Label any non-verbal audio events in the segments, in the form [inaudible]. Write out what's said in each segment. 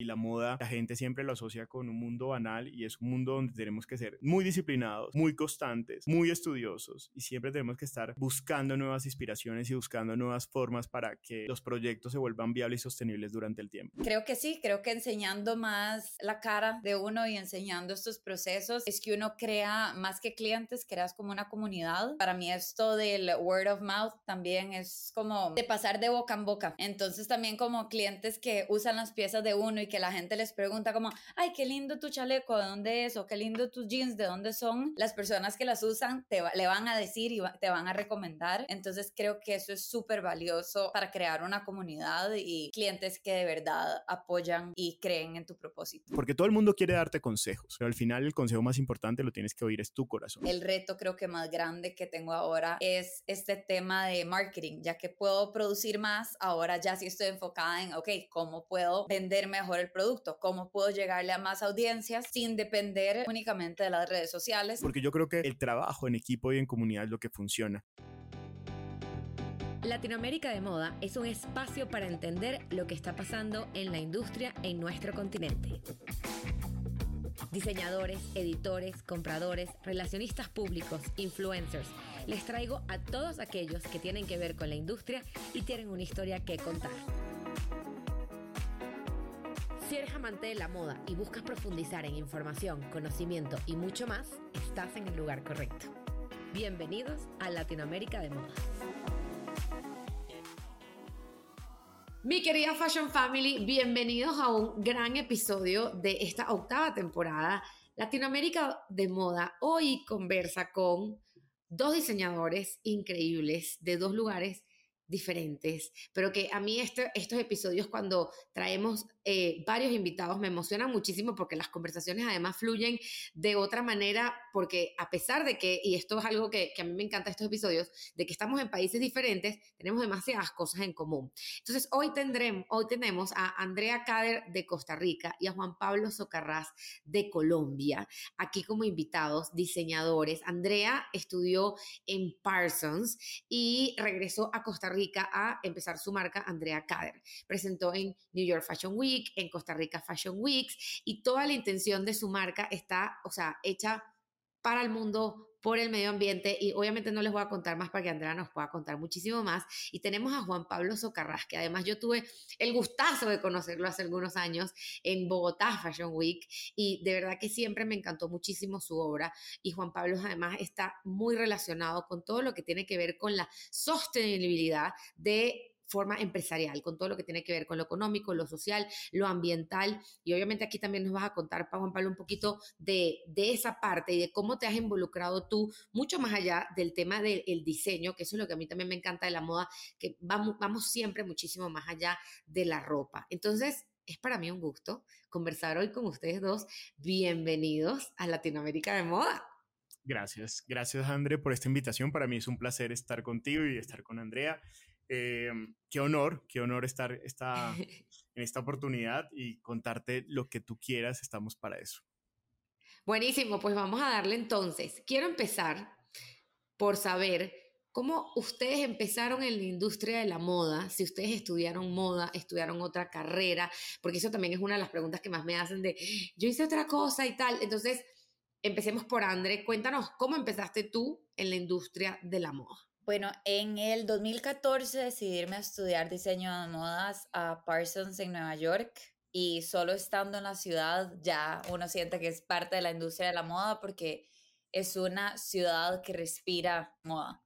Y la moda, la gente siempre lo asocia con un mundo banal y es un mundo donde tenemos que ser muy disciplinados, muy constantes, muy estudiosos y siempre tenemos que estar buscando nuevas inspiraciones y buscando nuevas formas para que los proyectos se vuelvan viables y sostenibles durante el tiempo. Creo que sí, creo que enseñando más la cara de uno y enseñando estos procesos es que uno crea más que clientes, creas como una comunidad. Para mí esto del word of mouth también es como de pasar de boca en boca. Entonces también como clientes que usan las piezas de uno que la gente les pregunta como, ay, qué lindo tu chaleco, ¿de dónde es? O qué lindo tus jeans, ¿de dónde son? Las personas que las usan te le van a decir y te van a recomendar. Entonces creo que eso es súper valioso para crear una comunidad y clientes que de verdad apoyan y creen en tu propósito. Porque todo el mundo quiere darte consejos, pero al final el consejo más importante lo tienes que oír es tu corazón. El reto creo que más grande que tengo ahora es este tema de marketing, ya que puedo producir más, ahora ya sí estoy enfocada en, ok, ¿cómo puedo vender mejor el producto? ¿Cómo puedo llegarle a más audiencias sin depender únicamente de las redes sociales? Porque yo creo que el trabajo en equipo y en comunidad es lo que funciona. Latinoamérica de Moda es un espacio para entender lo que está pasando en la industria en nuestro continente. Diseñadores, editores, compradores, relacionistas públicos, influencers. Les traigo a todos aquellos que tienen que ver con la industria y tienen una historia que contar. Si eres amante de la moda y buscas profundizar en información, conocimiento y mucho más, estás en el lugar correcto. Bienvenidos a Latinoamérica de Moda. Mi querida Fashion Family, bienvenidos a un gran episodio de esta octava temporada Latinoamérica de Moda. Hoy conversa con dos diseñadores increíbles de dos lugares diferentes, pero que a mí este, estos episodios cuando traemos eh, varios invitados me emocionan muchísimo porque las conversaciones además fluyen de otra manera, porque a pesar de que, y esto es algo que, a mí me encanta estos episodios, de que estamos en países diferentes, tenemos demasiadas cosas en común. Entonces hoy, tendremos, hoy tenemos a Andrea Cader de Costa Rica y a Juan Pablo Socarrás de Colombia, aquí como invitados, diseñadores. Andrea estudió en Parsons y regresó a Costa Rica a empezar su marca Andrea Cader. Presentó en New York Fashion Week, en Costa Rica Fashion Weeks, y toda la intención de su marca está, o sea, hecha para el mundo, por el medio ambiente y obviamente no les voy a contar más para que Andrea nos pueda contar muchísimo más. Y tenemos a Juan Pablo Socarrás, que además yo tuve el gustazo de conocerlo hace algunos años en Bogotá Fashion Week y de verdad que siempre me encantó muchísimo su obra y Juan Pablo además está muy relacionado con todo lo que tiene que ver con la sostenibilidad de forma empresarial, con todo lo que tiene que ver con lo económico, lo social, lo ambiental. Y obviamente aquí también nos vas a contar, Juan Pablo, un poquito de, esa parte y de cómo te has involucrado tú, mucho más allá del tema del diseño, que eso es lo que a mí también me encanta de la moda, que vamos, vamos siempre muchísimo más allá de la ropa. Entonces, es para mí un gusto conversar hoy con ustedes dos. Bienvenidos a Latinoamérica de Moda. Gracias, gracias André por esta invitación. Para mí es un placer estar contigo y estar con Andrea. Eh, qué honor, qué honor estar esta, [laughs] en esta oportunidad y contarte lo que tú quieras, estamos para eso. Buenísimo, pues vamos a darle entonces. Quiero empezar por saber cómo ustedes empezaron en la industria de la moda, si ustedes estudiaron moda, estudiaron otra carrera, porque eso también es una de las preguntas que más me hacen de, yo hice otra cosa y tal. Entonces, empecemos por André, cuéntanos cómo empezaste tú en la industria de la moda. Bueno, en el 2014 decidí irme a estudiar diseño de modas a Parsons en Nueva York y solo estando en la ciudad ya uno siente que es parte de la industria de la moda porque es una ciudad que respira moda.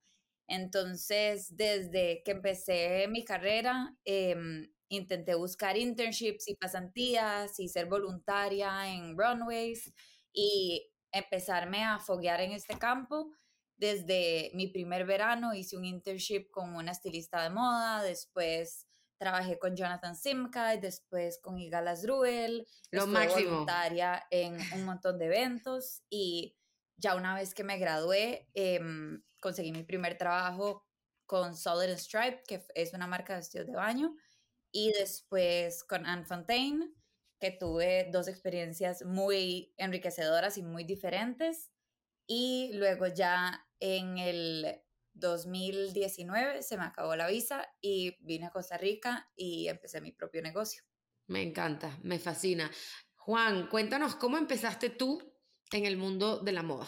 Entonces, desde que empecé mi carrera, em, intenté buscar internships y pasantías y ser voluntaria en runways y empezarme a foguear en este campo desde mi primer verano hice un internship con una estilista de moda, después trabajé con Jonathan Simka y después con Igala Ruel. Lo máximo. voluntaria en un montón de eventos y ya una vez que me gradué, em, conseguí mi primer trabajo con Solid Stripe, que es una marca de vestidos de baño, y después con Anne Fontaine, que tuve dos experiencias muy enriquecedoras y muy diferentes. Y luego ya en el 2019 se me acabó la visa y vine a Costa Rica y empecé mi propio negocio. Me encanta, me fascina. Juan, cuéntanos cómo empezaste tú en el mundo de la moda.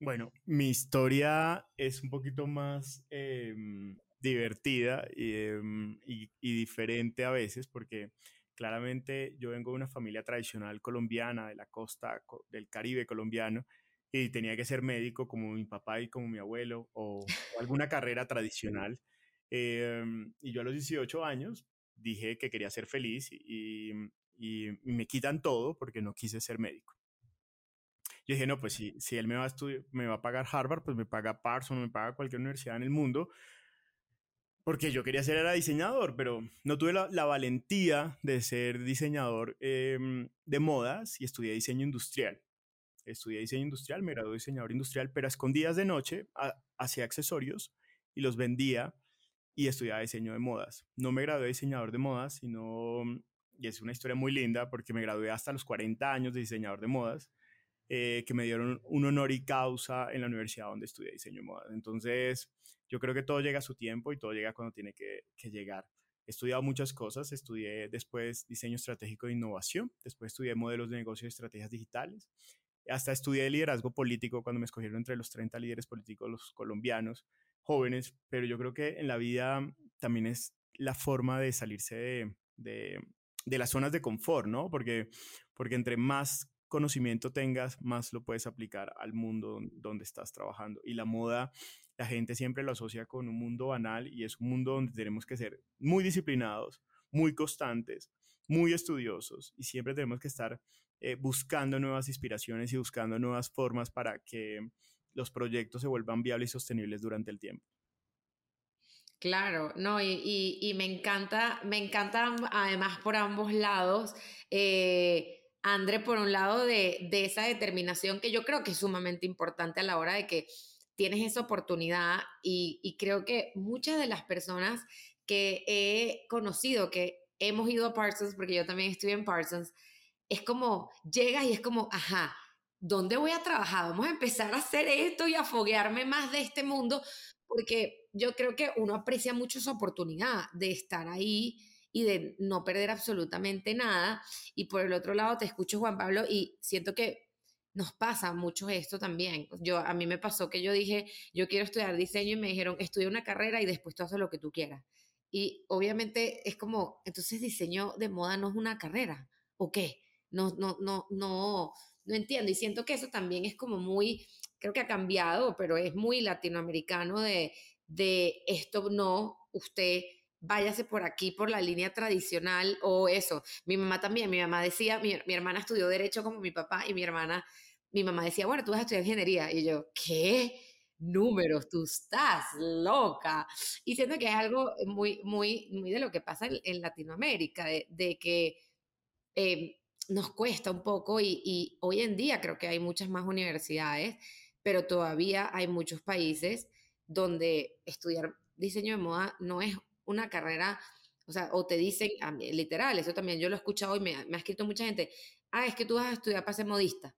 Bueno, mi historia es un poquito más em, divertida em, y, diferente a veces porque claramente yo vengo de una familia tradicional colombiana, de la costa del Caribe colombiano, y tenía que ser médico como mi papá y como mi abuelo o, alguna carrera [laughs] tradicional. Em, y yo a los 18 años dije que quería ser feliz y, y, me quitan todo porque no quise ser médico. Yo dije, no, pues si, si él me va, a me va a pagar Harvard, pues me paga Parsons, me paga cualquier universidad en el mundo, porque yo quería ser era diseñador, pero no tuve la, valentía de ser diseñador em, de modas y estudié diseño industrial. Estudié diseño industrial, me gradué diseñador industrial, pero a escondidas de noche hacía accesorios y los vendía y estudiaba diseño de modas. No me gradué diseñador de modas, sino, y es una historia muy linda porque me gradué hasta los 40 años de diseñador de modas eh, que me dieron un honor y causa en la universidad donde estudié diseño de moda. Entonces, yo creo que todo llega a su tiempo y todo llega cuando tiene que, llegar. He estudiado muchas cosas, estudié después diseño estratégico de innovación, después estudié modelos de negocio y estrategias digitales, hasta estudié liderazgo político cuando me escogieron entre los 30 líderes políticos los colombianos jóvenes, pero yo creo que en la vida también es la forma de salirse de, de, las zonas de confort, ¿no? Porque, porque entre más conocimiento tengas, más lo puedes aplicar al mundo donde estás trabajando. Y la moda, la gente siempre lo asocia con un mundo banal y es un mundo donde tenemos que ser muy disciplinados, muy constantes, muy estudiosos y siempre tenemos que estar eh, buscando nuevas inspiraciones y buscando nuevas formas para que los proyectos se vuelvan viables y sostenibles durante el tiempo. Claro, no, y, me encanta, me encanta además por ambos lados. Eh, André, por un lado, de, esa determinación que yo creo que es sumamente importante a la hora de que tienes esa oportunidad y, creo que muchas de las personas que he conocido, que hemos ido a Parsons, porque yo también estuve en Parsons, es como, llegas y es como, ajá, ¿dónde voy a trabajar? Vamos a empezar a hacer esto y a foguearme más de este mundo, porque yo creo que uno aprecia mucho esa oportunidad de estar ahí y de no perder absolutamente nada. Y por el otro lado te escucho, Juan Pablo, y siento que nos pasa mucho esto también. Yo, a mí me pasó que yo dije, yo quiero estudiar diseño y me dijeron, estudia una carrera y después tú haces lo que tú quieras. Y obviamente es como, entonces diseño de moda no es una carrera, ¿o qué? No, no, no, no, no entiendo. Y siento que eso también es como muy, creo que ha cambiado, pero es muy latinoamericano de, de esto no, usted váyase por aquí, por la línea tradicional o eso. Mi mamá también, mi mamá decía, mi, hermana estudió derecho como mi papá y mi hermana, mi mamá decía, bueno, tú vas a estudiar ingeniería. Y yo, ¿qué? Números, tú estás loca. Y siento que es algo muy, muy, muy de lo que pasa en, Latinoamérica, de, que eh, nos cuesta un poco y, hoy en día creo que hay muchas más universidades, pero todavía hay muchos países donde estudiar diseño de moda no es una carrera, o sea, o te dicen, literal, eso también yo lo he escuchado y me, ha escrito mucha gente, ah, es que tú vas a estudiar para ser modista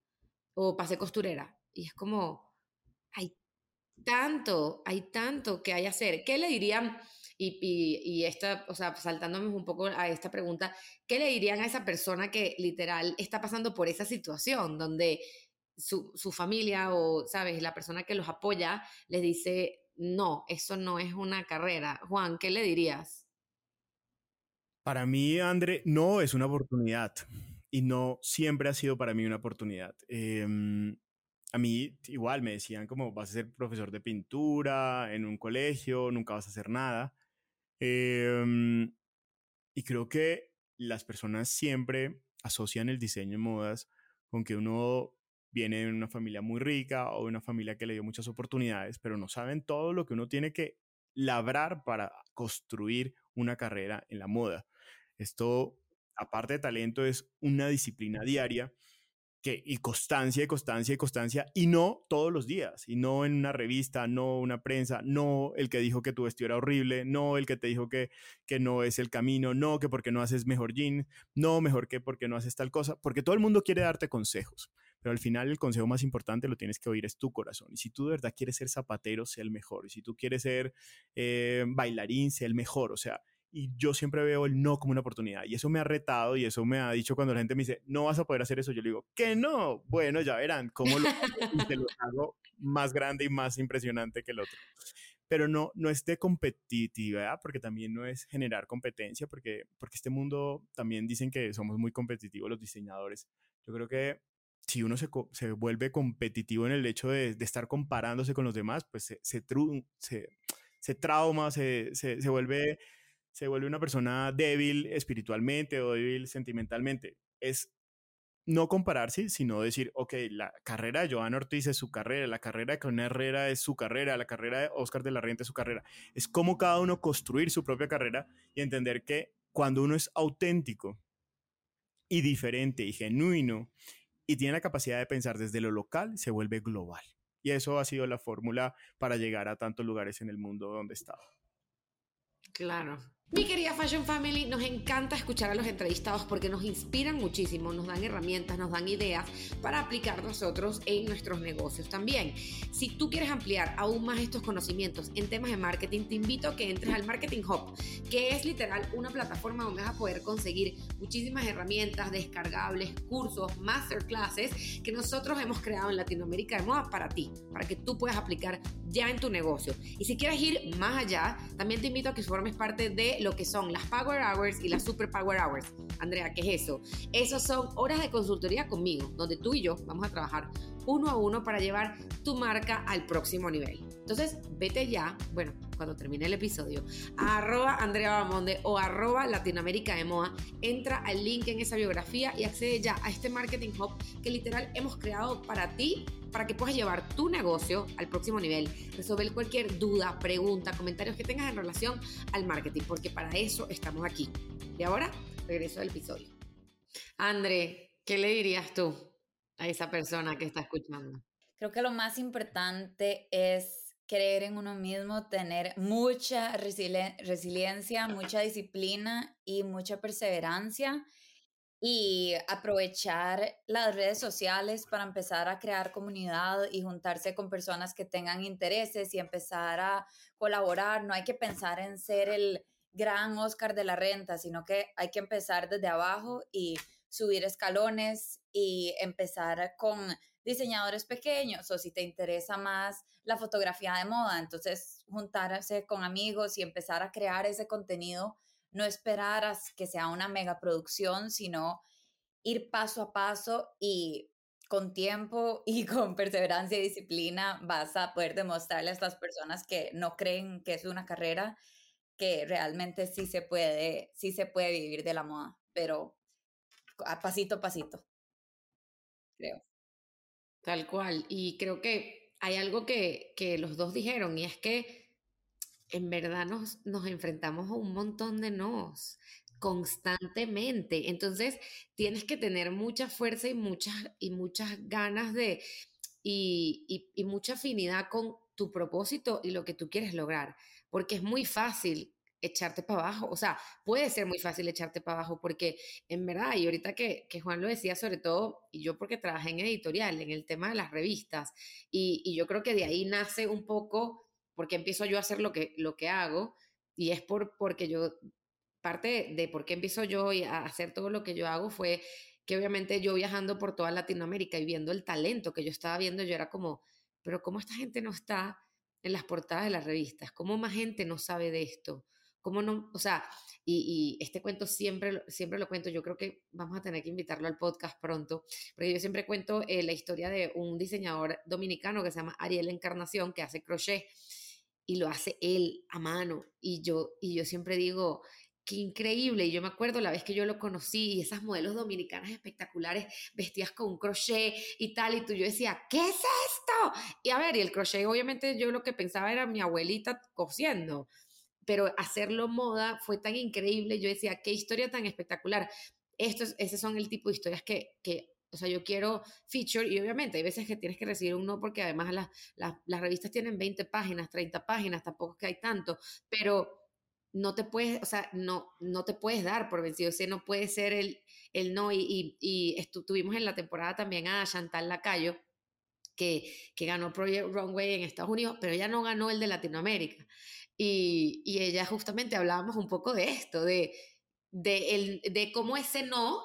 o para ser costurera. Y es como, hay tanto, hay tanto que hay hacer. ¿Qué le dirían? Y, y, esta, o sea, saltándome un poco a esta pregunta, ¿qué le dirían a esa persona que literal está pasando por esa situación donde su, su familia o, sabes, la persona que los apoya les dice, no, eso no es una carrera. Juan, ¿qué le dirías? Para mí, André, no es una oportunidad y no siempre ha sido para mí una oportunidad. Em, a mí igual me decían como vas a ser profesor de pintura en un colegio, nunca vas a hacer nada. Em, y creo que las personas siempre asocian el diseño de modas con que uno viene de una familia muy rica o de una familia que le dio muchas oportunidades, pero no saben todo lo que uno tiene que labrar para construir una carrera en la moda. Esto, aparte de talento, es una disciplina diaria y constancia y constancia y constancia, y no todos los días, y no en una revista, no una prensa, no el que dijo que tu vestido era horrible, no el que te dijo que, que no es el camino, no que porque no haces mejor jean, no mejor que porque no haces tal cosa, porque todo el mundo quiere darte consejos. Pero al final el consejo más importante lo tienes que oír es tu corazón. Y si tú de verdad quieres ser zapatero, sé el mejor. Y si tú quieres ser eh, bailarín, sé el mejor. O sea, y yo siempre veo el no como una oportunidad y eso me ha retado y eso me ha dicho cuando la gente me dice, no vas a poder hacer eso, yo le digo, que no, bueno, ya verán cómo lo, lo [laughs] hago más grande y más impresionante que el otro. Pero no, no es de competitividad, porque también no es generar competencia, porque, porque este mundo también dicen que somos muy competitivos los diseñadores. Yo creo que si uno se, se vuelve competitivo en el hecho de, de, estar comparándose con los demás, pues se, se, se, se trauma, se, se, vuelve, se vuelve una persona débil espiritualmente o débil sentimentalmente. Es no compararse, sino decir, ok, la carrera de Joan Ortiz es su carrera, la carrera de Con Herrera es su carrera, la carrera de Oscar de la Renta es su carrera. Es como cada uno construir su propia carrera y entender que cuando uno es auténtico y diferente y genuino y tiene la capacidad de pensar desde lo local, se vuelve global. Y eso ha sido la fórmula para llegar a tantos lugares en el mundo donde estaba. Claro, mi querida Fashion Family, nos encanta escuchar a los entrevistados porque nos inspiran muchísimo, nos dan herramientas, nos dan ideas para aplicar nosotros en nuestros negocios también. Si tú quieres ampliar aún más estos conocimientos en temas de marketing, te invito a que entres al Marketing Hub, que es literal una plataforma donde vas a poder conseguir muchísimas herramientas descargables, cursos, masterclasses que nosotros hemos creado en Latinoamérica de moda para ti, para que tú puedas aplicar ya en tu negocio. Y si quieres ir más allá, también te invito a que formes parte de lo que son las Power Hours y las Super Power Hours. Andrea, ¿qué es eso? Esas son horas de consultoría conmigo, donde tú y yo vamos a trabajar uno a uno para llevar tu marca al próximo nivel. Entonces, vete ya, bueno, cuando termine el episodio, a arroba Andrea Bamonde o arroba Latinoamérica de Moa, entra al link en esa biografía y accede ya a este Marketing Hub que literal hemos creado para ti, para que puedas llevar tu negocio al próximo nivel, resolver cualquier duda, pregunta, comentarios que tengas en relación al marketing, porque para eso estamos aquí. Y ahora, regreso al episodio. André, ¿qué le dirías tú a esa persona que está escuchando? Creo que lo más importante es creer en uno mismo, tener mucha resiliencia, mucha disciplina y mucha perseverancia y aprovechar las redes sociales para empezar a crear comunidad y juntarse con personas que tengan intereses y empezar a colaborar. No hay que pensar en ser el gran Oscar de la renta, sino que hay que empezar desde abajo y subir escalones y empezar con diseñadores pequeños o si te interesa más la fotografía de moda, entonces juntarse con amigos y empezar a crear ese contenido, no esperar que sea una mega producción, sino ir paso a paso y con tiempo y con perseverancia y disciplina vas a poder demostrarle a estas personas que no creen que es una carrera que realmente sí se puede, sí se puede vivir de la moda, pero a pasito a pasito, creo. Tal cual. Y creo que hay algo que, que los dos dijeron y es que en verdad nos, nos enfrentamos a un montón de nos constantemente. Entonces, tienes que tener mucha fuerza y muchas, y muchas ganas de, y, y, y, mucha afinidad con tu propósito y lo que tú quieres lograr, porque es muy fácil echarte para abajo. O sea, puede ser muy fácil echarte para abajo porque en verdad, y ahorita que, que, Juan lo decía sobre todo, y yo porque trabajé en editorial, en el tema de las revistas, y, y, yo creo que de ahí nace un poco, porque empiezo yo a hacer lo que, lo que hago, y es por, porque yo, parte de por qué empiezo yo a hacer todo lo que yo hago fue que obviamente yo viajando por toda Latinoamérica y viendo el talento que yo estaba viendo, yo era como, pero ¿cómo esta gente no está en las portadas de las revistas? ¿Cómo más gente no sabe de esto? ¿Cómo no? O sea, y, este cuento siempre, siempre lo cuento, yo creo que vamos a tener que invitarlo al podcast pronto, porque yo siempre cuento eh, la historia de un diseñador dominicano que se llama Ariel Encarnación, que hace crochet y lo hace él a mano. Y yo, y yo siempre digo, qué increíble. Y yo me acuerdo la vez que yo lo conocí y esas modelos dominicanas espectaculares vestidas con un crochet y tal. Y tú yo decía, ¿qué es esto? Y a ver, y el crochet, obviamente yo lo que pensaba era mi abuelita cosiendo pero hacerlo moda fue tan increíble. Yo decía, qué historia tan espectacular. Estos, esos son el tipo de historias que, que, o sea, yo quiero feature y obviamente hay veces que tienes que recibir un no porque además las, las, las revistas tienen 20 páginas, 30 páginas, tampoco es que hay tanto, pero no te puedes, o sea, no, no te puedes dar por vencido, o sea, no puede ser el, el no. Y, y, y estuvimos en la temporada también a Chantal Lacayo, que, que ganó Project Runway en Estados Unidos, pero ella no ganó el de Latinoamérica. y, y ella justamente hablábamos un poco de esto, de, de, el, de cómo ese no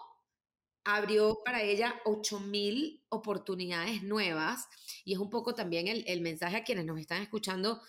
abrió para ella 8.000 oportunidades nuevas y es un poco también el, el, mensaje a quienes nos están escuchando.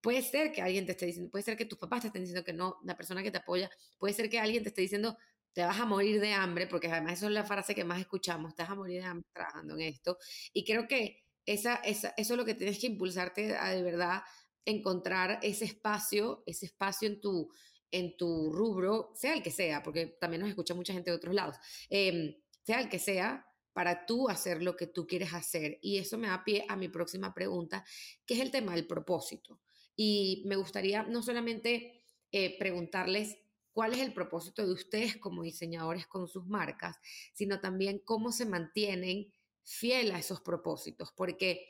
Puede ser que alguien te esté diciendo, puede ser que tus papás te estén diciendo que no, la persona que te apoya, puede ser que alguien te esté diciendo, te vas a morir de hambre, porque además eso es la frase que más escuchamos, te vas a morir de hambre trabajando en esto. Y creo que esa, esa, eso es lo que tienes que impulsarte a de verdad encontrar ese espacio, ese espacio en tu, en tu rubro, sea el que sea, porque también nos escucha mucha gente de otros lados, eh, sea el que sea, para tú hacer lo que tú quieres hacer. Y eso me da pie a mi próxima pregunta, que es el tema del propósito. Y me gustaría no solamente eh, preguntarles cuál es el propósito de ustedes como diseñadores con sus marcas, sino también cómo se mantienen fiel a esos propósitos, porque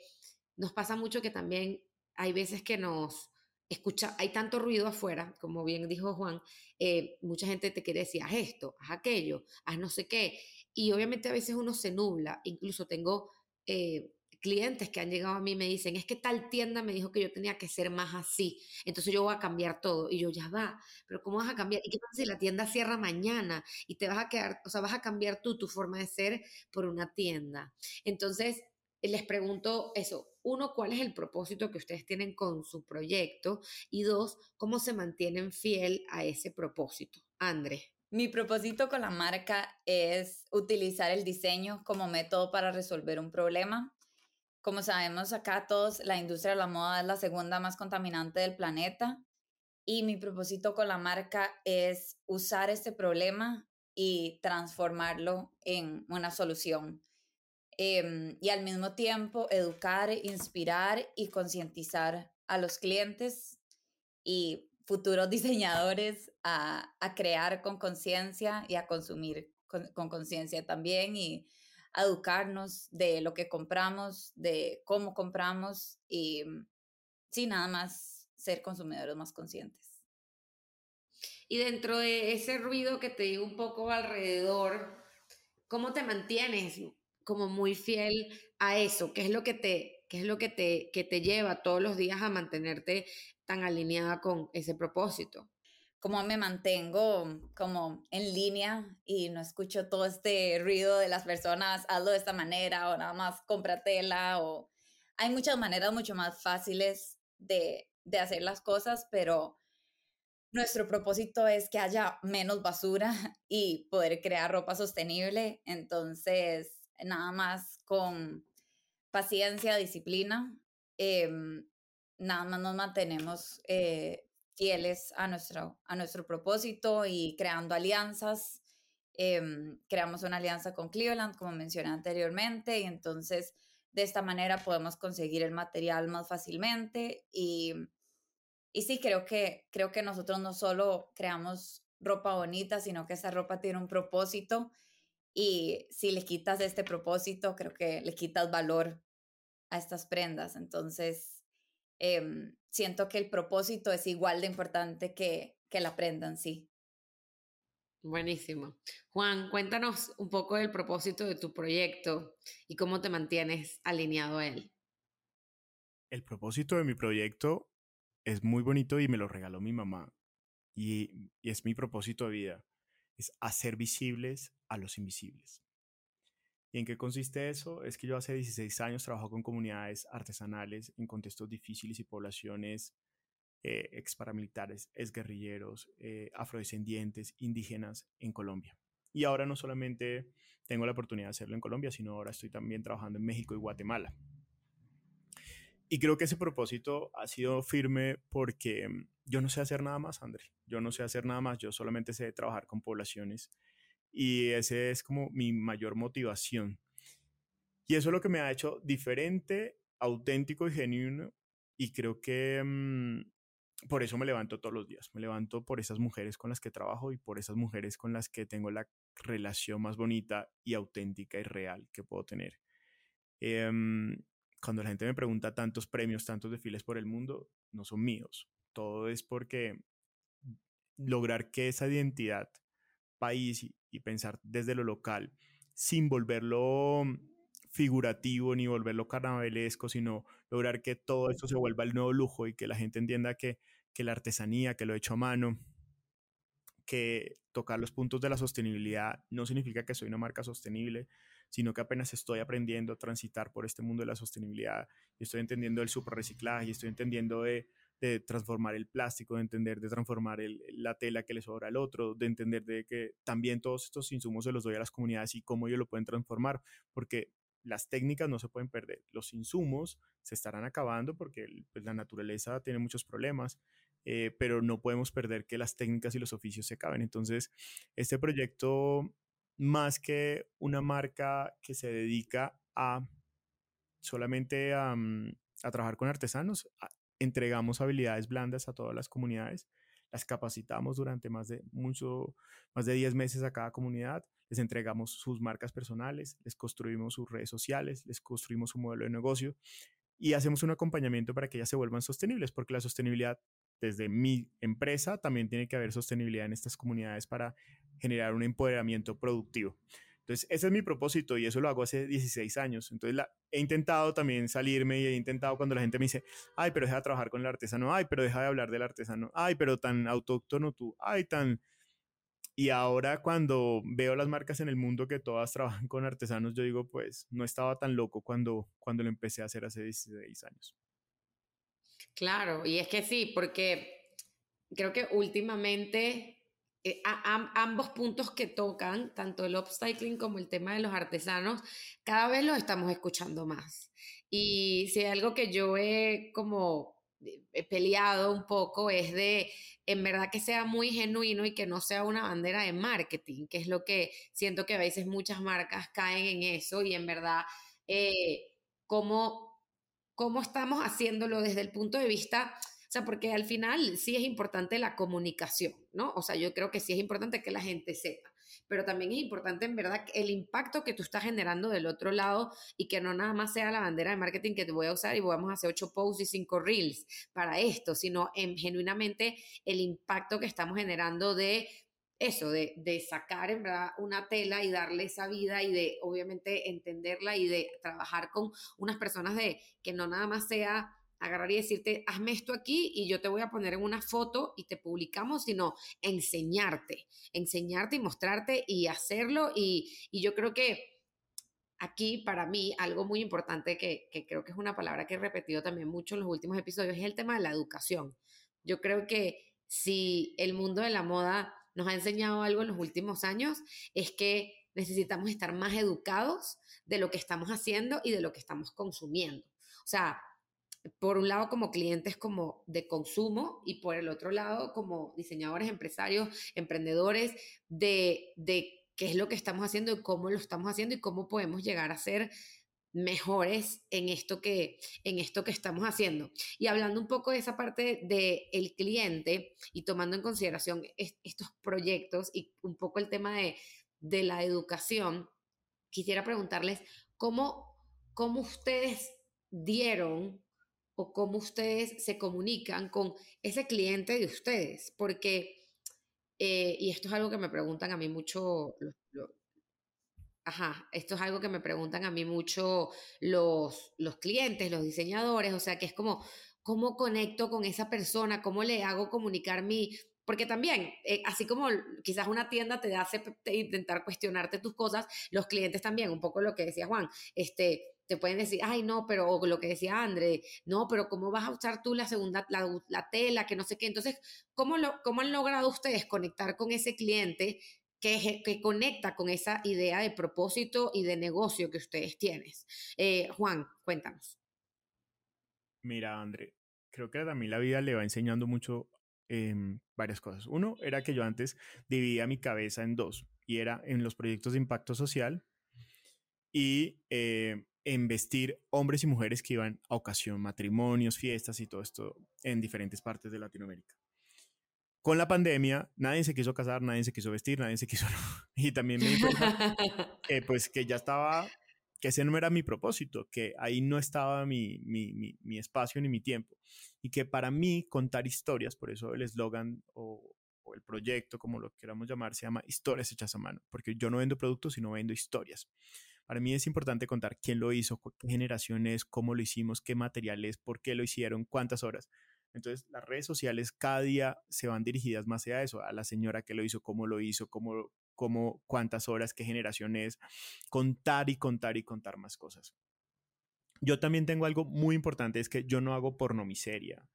nos pasa mucho que también hay veces que nos escucha, hay tanto ruido afuera, como bien dijo Juan, eh, mucha gente te quiere decir, haz esto, haz aquello, haz no sé qué, y obviamente a veces uno se nubla, incluso tengo eh, clientes que han llegado a mí y me dicen, es que tal tienda me dijo que yo tenía que ser más así, entonces yo voy a cambiar todo. Y yo, ya va, pero ¿cómo vas a cambiar? ¿Y qué pasa si la tienda cierra mañana y te vas a quedar, o sea, vas a cambiar tú tu forma de ser por una tienda? Entonces, les pregunto eso, uno, ¿cuál es el propósito que ustedes tienen con su proyecto? Y dos, ¿cómo se mantienen fiel a ese propósito? André. Mi propósito con la marca es utilizar el diseño como método para resolver un problema como sabemos acá todos, la industria de la moda es la segunda más contaminante del planeta y mi propósito con la marca es usar este problema y transformarlo en una solución. Em, y al mismo tiempo educar, inspirar y concientizar a los clientes y futuros [laughs] diseñadores a, crear con conciencia y a consumir con conciencia también y educarnos de lo que compramos, de cómo compramos y mm, sí, nada más ser consumidores más conscientes. Y dentro de ese ruido que te digo un poco alrededor, ¿cómo te mantienes como muy fiel a eso? ¿Qué es lo que te, qué es lo que te, que te lleva todos los días a mantenerte tan alineada con ese propósito? cómo me mantengo como en línea y no escucho todo este ruido de las personas, hazlo de esta manera o nada más compra tela o hay muchas maneras mucho más fáciles de, de hacer las cosas, pero nuestro propósito es que haya menos basura [laughs] y poder crear ropa sostenible. Entonces, nada más con paciencia, disciplina, em, nada más nos mantenemos eh, fieles a nuestro, a nuestro propósito y creando alianzas. Em, creamos una alianza con Cleveland, como mencioné anteriormente, y entonces de esta manera podemos conseguir el material más fácilmente. Y, y sí, creo que, creo que nosotros no solo creamos ropa bonita, sino que esa ropa tiene un propósito. Y si le quitas este propósito, creo que le quitas valor a estas prendas. Entonces, Em, siento que el propósito es igual de importante que, que la prenda en sí. Buenísimo. Juan, cuéntanos un poco del propósito de tu proyecto y cómo te mantienes alineado a él. El propósito de mi proyecto es muy bonito y me lo regaló mi mamá. Y, y es mi propósito de vida. Es hacer visibles a los invisibles. ¿Y en qué consiste eso? Es que yo hace 16 años trabajo con comunidades artesanales en contextos difíciles y poblaciones eh, ex paramilitares, ex guerrilleros, eh, afrodescendientes, indígenas en Colombia. Y ahora no solamente tengo la oportunidad de hacerlo en Colombia, sino ahora estoy también trabajando en México y Guatemala. Y creo que ese propósito ha sido firme porque mm, yo no sé hacer nada más, André. Yo no sé hacer nada más, yo solamente sé trabajar con poblaciones y ese es como mi mayor motivación. Y eso es lo que me ha hecho diferente, auténtico y genuino. Y creo que mm, por eso me levanto todos los días. Me levanto por esas mujeres con las que trabajo y por esas mujeres con las que tengo la relación más bonita y auténtica y real que puedo tener. Em, cuando la gente me pregunta tantos premios, tantos desfiles por el mundo, no son míos. Todo es porque lograr que esa identidad país y, pensar desde lo local, sin volverlo figurativo ni volverlo carnavalesco, sino lograr que todo esto se vuelva el nuevo lujo y que la gente entienda que, que la artesanía, que lo hecho a mano, que tocar los puntos de la sostenibilidad no significa que soy una marca sostenible, sino que apenas estoy aprendiendo a transitar por este mundo de la sostenibilidad y estoy entendiendo el reciclaje y estoy entendiendo de, de, transformar el plástico, de entender de transformar la tela que le sobra al otro, de entender de que también todos estos insumos se los doy a las comunidades y cómo ellos lo pueden transformar, porque las técnicas no se pueden perder, los insumos se estarán acabando porque pues, la naturaleza tiene muchos problemas, eh, pero no podemos perder que las técnicas y los oficios se acaben. Entonces, este proyecto, más que una marca que se dedica a solamente a, mm, a trabajar con artesanos, entregamos habilidades blandas a todas las comunidades, las capacitamos durante más de mucho, más de 10 meses a cada comunidad, les entregamos sus marcas personales, les construimos sus redes sociales, les construimos su modelo de negocio y hacemos un acompañamiento para que ellas se vuelvan sostenibles, porque la sostenibilidad desde mi empresa también tiene que haber sostenibilidad en estas comunidades para generar un empoderamiento productivo. Entonces, ese es mi propósito y eso lo hago hace 16 años. Entonces, la, he intentado también salirme y he intentado cuando la gente me dice, ay, pero deja de trabajar con el artesano, ay, pero deja de hablar del artesano, ay, pero tan autóctono tú, ay, tan y ahora cuando veo las marcas en el mundo que todas [laughs] trabajan con artesanos, yo digo, pues no estaba tan loco cuando, cuando lo empecé a hacer hace 16 años. Claro, y es que sí, porque creo que últimamente eh, ambos puntos que tocan, tanto el upcycling como el tema de los artesanos, cada vez los estamos escuchando más. Y si hay algo que yo he como he peleado un poco es de en verdad que sea muy genuino y que no sea una bandera de marketing, que es lo que siento que a veces muchas marcas caen en eso y en verdad eh, cómo, cómo estamos haciéndolo desde el punto de vista, sea, porque al final sí es importante la comunicación, ¿no? O sea, yo creo que sí es importante que la gente sepa pero también es importante en verdad el impacto que tú estás generando del otro lado y que no nada más sea la bandera de marketing que te voy a usar y vamos a hacer ocho posts y cinco reels para esto, sino en genuinamente el impacto que estamos generando de eso, de, de, sacar en verdad una tela y darle esa vida y de obviamente entenderla y de trabajar con unas personas de que no nada más sea agarrar y decirte, hazme esto aquí y yo te voy a poner en una foto y te publicamos, sino enseñarte, enseñarte y mostrarte y hacerlo. Y, yo creo que aquí para mí algo muy importante que, que, creo que es una palabra que he repetido también mucho en los últimos episodios es el tema de la educación. Yo creo que si el mundo de la moda nos ha enseñado algo en los últimos años es que necesitamos estar más educados de lo que estamos haciendo y de lo que estamos consumiendo. O sea, por un lado como clientes como de consumo y por el otro lado como diseñadores, empresarios, emprendedores de, de qué es lo que estamos haciendo y cómo lo estamos haciendo y cómo podemos llegar a ser mejores en esto que en esto que estamos haciendo. Y hablando un poco de esa parte del el cliente y tomando en consideración estos proyectos y un poco el tema de, de la educación, quisiera preguntarles cómo, cómo ustedes dieron o cómo ustedes se comunican con ese cliente de ustedes, porque, eh, y esto es algo que me preguntan a mí mucho, ajá, esto es algo que me preguntan a mí mucho los, los clientes, los diseñadores, o sea, que es como, ¿cómo conecto con esa persona? ¿Cómo le hago comunicar mi, porque también, eh, así como quizás una tienda te hace intentar cuestionarte tus cosas, los clientes también, un poco lo que decía Juan, este, te pueden decir, ay, no, pero lo que decía André, no, pero ¿cómo vas a usar tú la segunda, la, tela, que no sé qué? Entonces, ¿cómo, lo, ¿cómo han logrado ustedes conectar con ese cliente que, que, conecta con esa idea de propósito y de negocio que ustedes tienen? Eh, Juan, cuéntanos. Mira, André, creo que a mí la vida le va enseñando mucho em, varias cosas. Uno era que yo antes dividía mi cabeza en dos, y era en los proyectos de impacto social y eh, en vestir hombres y mujeres que iban a ocasión, matrimonios, fiestas y todo esto en diferentes partes de Latinoamérica. Con la pandemia, nadie se quiso casar, nadie se quiso vestir, nadie se quiso... [laughs] y también me di cuenta que, [laughs] pues, que ya estaba, que ese no era mi propósito, que ahí no estaba mi, mi, mi, espacio ni mi tiempo. Y que para mí contar historias, por eso el eslogan o, o el proyecto, como lo queramos llamar, se llama Historias hechas a mano, porque yo no vendo productos, sino vendo historias. Para mí es importante contar quién lo hizo, qué generación es, cómo lo hicimos, qué material es, por qué lo hicieron, cuántas horas. Entonces, las redes sociales cada día se van dirigidas más a eso, a la señora que lo hizo, cómo lo hizo, cómo, cómo cuántas horas, qué generación es, contar y contar y contar más cosas. Yo también tengo algo muy importante, es que yo no hago pornomiseria.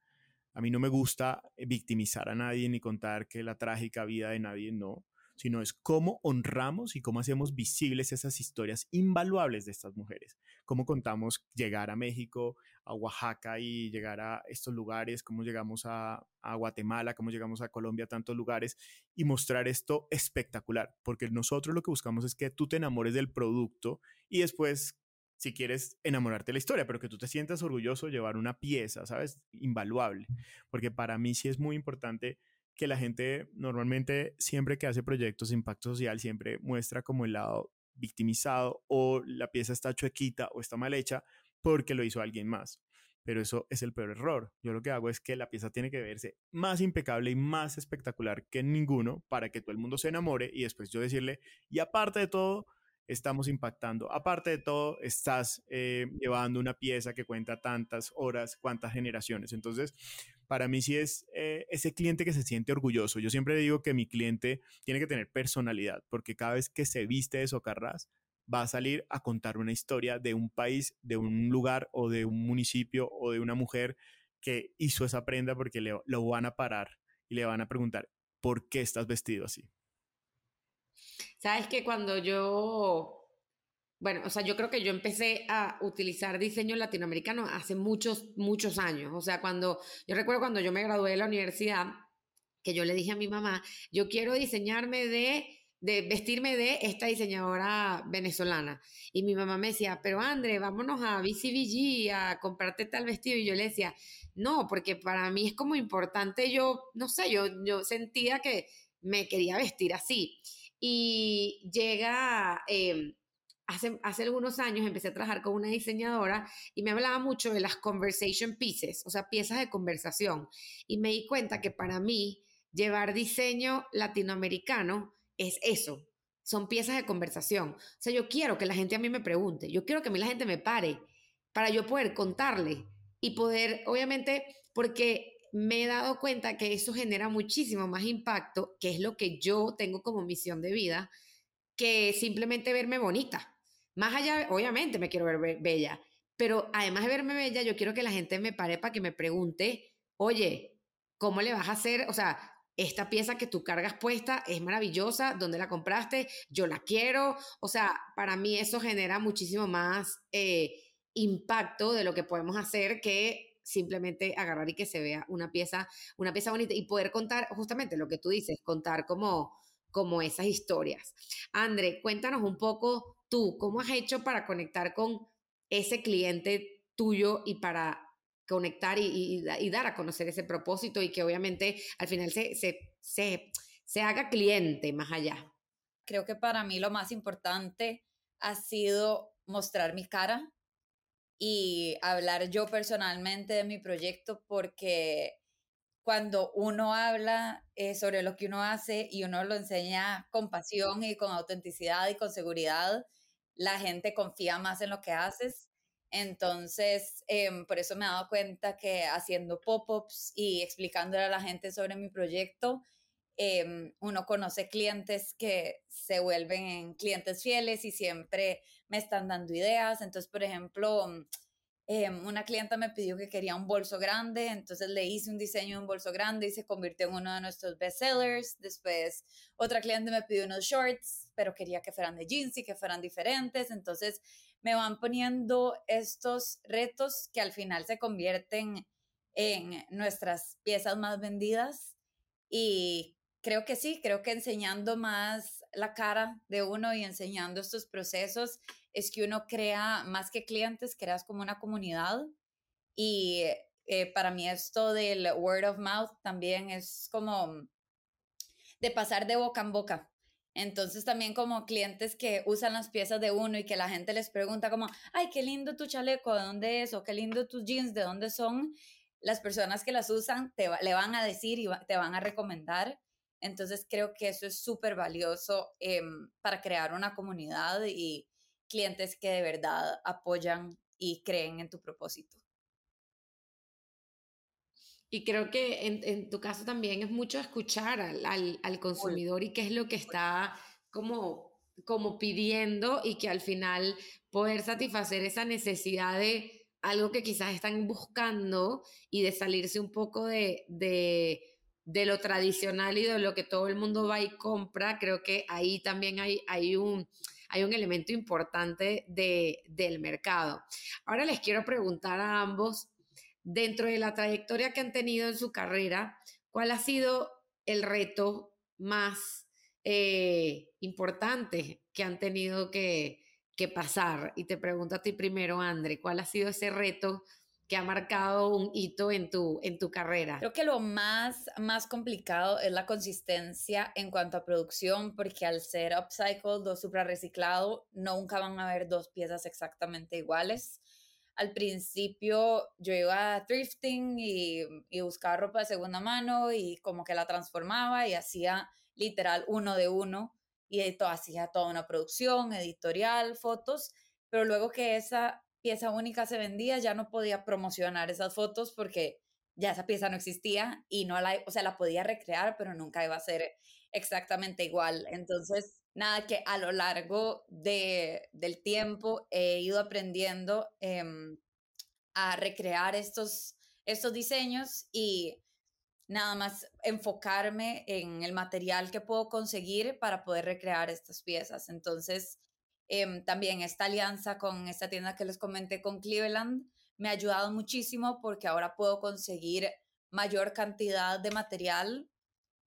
A mí no me gusta victimizar a nadie ni contar que la trágica vida de nadie, no sino es cómo honramos y cómo hacemos visibles esas historias invaluables de estas mujeres. Cómo contamos llegar a México, a Oaxaca y llegar a estos lugares, cómo llegamos a, Guatemala, cómo llegamos a Colombia, tantos lugares y mostrar esto espectacular, porque nosotros lo que buscamos es que tú te enamores del producto y después si quieres enamorarte de la historia, pero que tú te sientas orgulloso de llevar una pieza, ¿sabes? Invaluable, porque para mí sí es muy importante que la gente normalmente siempre que hace proyectos de impacto social siempre muestra como el lado victimizado o la pieza está chuequita o está mal hecha porque lo hizo alguien más. Pero eso es el peor error. Yo lo que hago es que la pieza tiene que verse más impecable y más espectacular que ninguno para que todo el mundo se enamore y después yo decirle, y aparte de todo, estamos impactando. Aparte de todo, estás eh, llevando una pieza que cuenta tantas horas, cuántas generaciones. Entonces, para mí sí es eh, ese cliente que se siente orgulloso. Yo siempre digo que mi cliente tiene que tener personalidad, porque cada vez que se viste de socarras, va a salir a contar una historia de un país, de un lugar o de un municipio o de una mujer que hizo esa prenda porque le, lo van a parar y le van a preguntar, ¿por qué estás vestido así? Sabes que cuando yo bueno, o sea, yo creo que yo empecé a utilizar diseño latinoamericano hace muchos, muchos años. O sea, cuando, yo recuerdo cuando yo me gradué de la universidad, que yo le dije a mi mamá, yo quiero diseñarme de, de vestirme de esta diseñadora venezolana. Y mi mamá me decía, pero André, vámonos a BCBG a comprarte tal vestido. Y yo le decía, no, porque para mí es como importante, yo, no sé, yo, yo sentía que me quería vestir así. Y llega... Eh, hace, hace algunos años empecé a trabajar con una diseñadora y me hablaba mucho de las conversation pieces, o sea, piezas de conversación. Y me di cuenta que para mí llevar diseño latinoamericano es eso, son piezas de conversación. O sea, yo quiero que la gente a mí me pregunte, yo quiero que a mí la gente me pare para yo poder contarle y poder, obviamente, porque me he dado cuenta que eso genera muchísimo más impacto, que es lo que yo tengo como misión de vida, que simplemente verme bonita. Más allá, obviamente me quiero ver bella, pero además de verme bella, yo quiero que la gente me pare para que me pregunte, oye, ¿cómo le vas a hacer? O sea, esta pieza que tú cargas puesta es maravillosa, ¿dónde la compraste? Yo la quiero. O sea, para mí eso genera muchísimo más eh, impacto de lo que podemos hacer que simplemente agarrar y que se vea una pieza, una pieza bonita y poder contar justamente lo que tú dices, contar como, como esas historias. André, cuéntanos un poco tú, ¿cómo has hecho para conectar con ese cliente tuyo y para conectar y, dar a conocer ese propósito y que obviamente al final se, se, se haga cliente más allá? Creo que para mí lo más importante ha sido mostrar mi cara y hablar yo personalmente de mi proyecto porque cuando uno habla eh, sobre lo que uno hace y uno lo enseña con pasión y con autenticidad y con seguridad, la gente confía más en lo que haces. Entonces, em, por eso me he dado cuenta que haciendo pop-ups y explicándole a la gente sobre mi proyecto, em, uno conoce clientes que se vuelven clientes fieles y siempre me están dando ideas. Entonces, por ejemplo, Em, una clienta me pidió que quería un bolso grande, entonces le hice un diseño de un bolso grande y se convirtió en uno de nuestros bestsellers. Después, otra cliente me pidió unos shorts, pero quería que fueran de jeans y que fueran diferentes. Entonces, me van poniendo estos retos que al final se convierten en nuestras piezas más vendidas. Y creo que sí, creo que enseñando más la cara de uno y enseñando estos procesos es que uno crea más que clientes, creas como una comunidad y eh, para mí esto del word of mouth también es como de pasar de boca en boca. Entonces también como clientes que usan las piezas de uno y que la gente les pregunta como, ay, qué lindo tu chaleco, ¿de dónde es? O qué lindo tus jeans, ¿de dónde son? Las personas que las usan te le van a decir y te van a recomendar. Entonces creo que eso es súper valioso em, para crear una comunidad y, clientes que de verdad apoyan y creen en tu propósito. Y creo que en, tu caso también es mucho escuchar al, al, consumidor y qué es lo que está como, como pidiendo y que al final poder satisfacer esa necesidad de algo que quizás están buscando y de salirse un poco de, de, de lo tradicional y de lo que todo el mundo va y compra, creo que ahí también hay, hay un hay un elemento importante de, del mercado. Ahora les quiero preguntar a ambos, dentro de la trayectoria que han tenido en su carrera, ¿cuál ha sido el reto más eh, importante que han tenido que, que pasar? Y te pregunto a ti primero, André, ¿cuál ha sido ese reto que ha marcado un hito en tu, en tu carrera? Creo que lo más, más complicado es la consistencia en cuanto a producción, porque al ser upcycled o supra reciclado, nunca van a haber dos piezas exactamente iguales. Al principio yo iba a thrifting y, y buscaba ropa de segunda mano y como que la transformaba y hacía literal uno de uno y hacía toda una producción, editorial, fotos, pero luego que esa pieza única se vendía, ya no podía promocionar esas fotos porque ya esa pieza no existía y no la, o sea, la podía recrear, pero nunca iba a ser exactamente igual. Entonces, nada, que a lo largo de, del tiempo he ido aprendiendo em, a recrear estos, estos diseños y nada más enfocarme en el material que puedo conseguir para poder recrear estas piezas. Entonces, Em, también esta alianza con esta tienda que les comenté con Cleveland me ha ayudado muchísimo porque ahora puedo conseguir mayor cantidad de material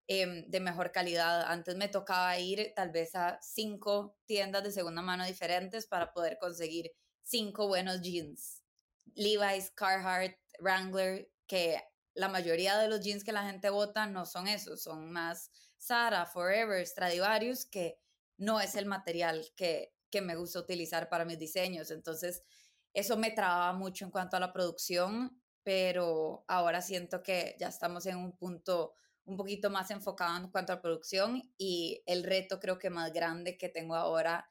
em, de mejor calidad. Antes me tocaba ir tal vez a cinco tiendas de segunda mano diferentes para poder conseguir cinco buenos jeans. Levi's, Carhartt, Wrangler, que la mayoría de los jeans que la gente bota no son esos, son más Zara, Forever, Stradivarius, que no es el material que, que me gusta utilizar para mis diseños. Entonces, eso me trababa mucho en cuanto a la producción, pero ahora siento que ya estamos en un punto un poquito más enfocado en cuanto a producción y el reto creo que más grande que tengo ahora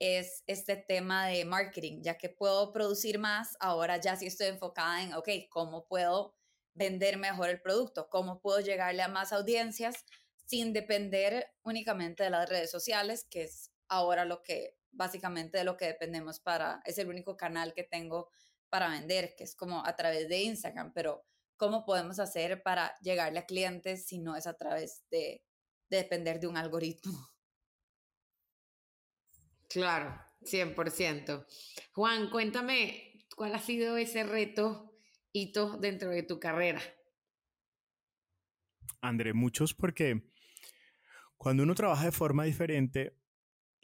es este tema de marketing, ya que puedo producir más, ahora ya sí estoy enfocada en, ok, ¿cómo puedo vender mejor el producto? ¿Cómo puedo llegarle a más audiencias sin depender únicamente de las redes sociales, que es ahora lo que básicamente de lo que dependemos para, es el único canal que tengo para vender, que es como a través de Instagram, pero ¿cómo podemos hacer para llegarle a clientes si no es a través de, depender de un algoritmo? [laughs] Claro, 100%. Juan, cuéntame, ¿cuál ha sido ese reto, hito dentro de tu carrera? André, muchos porque cuando uno trabaja de forma diferente,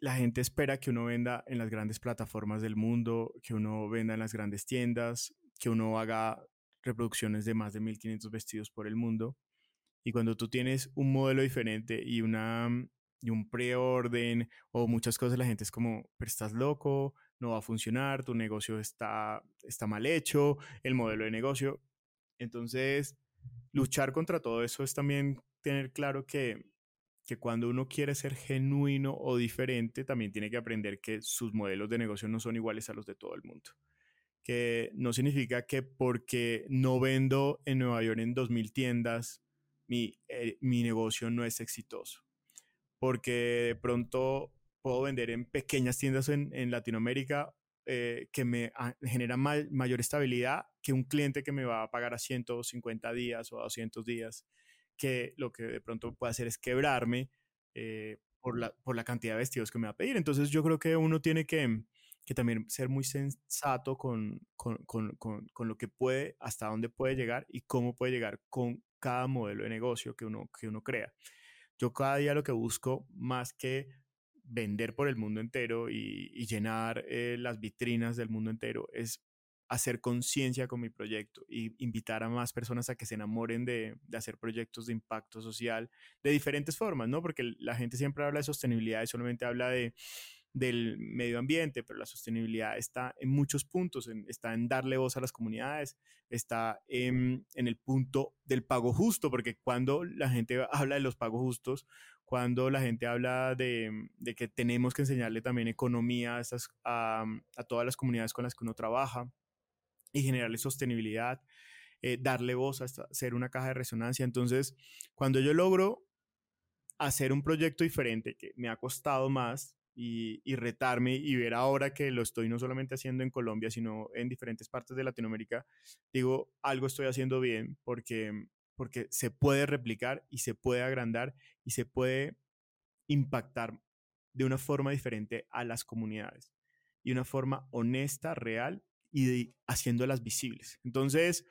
la gente espera que uno venda en las grandes plataformas del mundo, que uno venda en las grandes tiendas, que uno haga reproducciones de más de 1500 vestidos por el mundo. Y cuando tú tienes un modelo diferente y, una, y un preorden o muchas cosas, la gente es como, pero estás loco, no va a funcionar, tu negocio está, está mal hecho, el modelo de negocio. Entonces, luchar contra todo eso es también tener claro que que cuando uno quiere ser genuino o diferente, también tiene que aprender que sus modelos de negocio no son iguales a los de todo el mundo. Que no significa que porque no vendo en Nueva York en 2.000 tiendas, mi, eh, mi negocio no es exitoso. Porque de pronto puedo vender en pequeñas tiendas en, en Latinoamérica eh, que me genera mayor estabilidad que un cliente que me va a pagar a 150 días o a 200 días que lo que de pronto puede hacer es quebrarme eh, por, la, por la cantidad de vestidos que me va a pedir. Entonces yo creo que uno tiene que, que también ser muy sensato con, con, con, con, lo que puede, hasta dónde puede llegar y cómo puede llegar con cada modelo de negocio que uno, que uno crea. Yo cada día lo que busco más que vender por el mundo entero y, llenar eh, las vitrinas del mundo entero es hacer conciencia con mi proyecto y invitar a más personas a que se enamoren de, hacer proyectos de impacto social de diferentes formas, ¿no? Porque la gente siempre habla de sostenibilidad y solamente habla de, del medio ambiente, pero la sostenibilidad está en muchos puntos, está en darle voz a las comunidades, está en, en, el punto del pago justo, porque cuando la gente habla de los pagos justos, cuando la gente habla de, de que tenemos que enseñarle también economía a, a todas las comunidades con las que uno trabaja, y generarle sostenibilidad. eh, darle voz a ser una caja de resonancia. Entonces, cuando yo logro hacer un proyecto diferente que me ha costado más y, y, retarme y ver ahora que lo estoy no solamente haciendo en Colombia, sino en diferentes partes de Latinoamérica, digo, algo estoy haciendo bien porque, porque se puede replicar y se puede agrandar y se puede impactar de una forma diferente a las comunidades y una forma honesta, real y haciéndolas visibles. Entonces,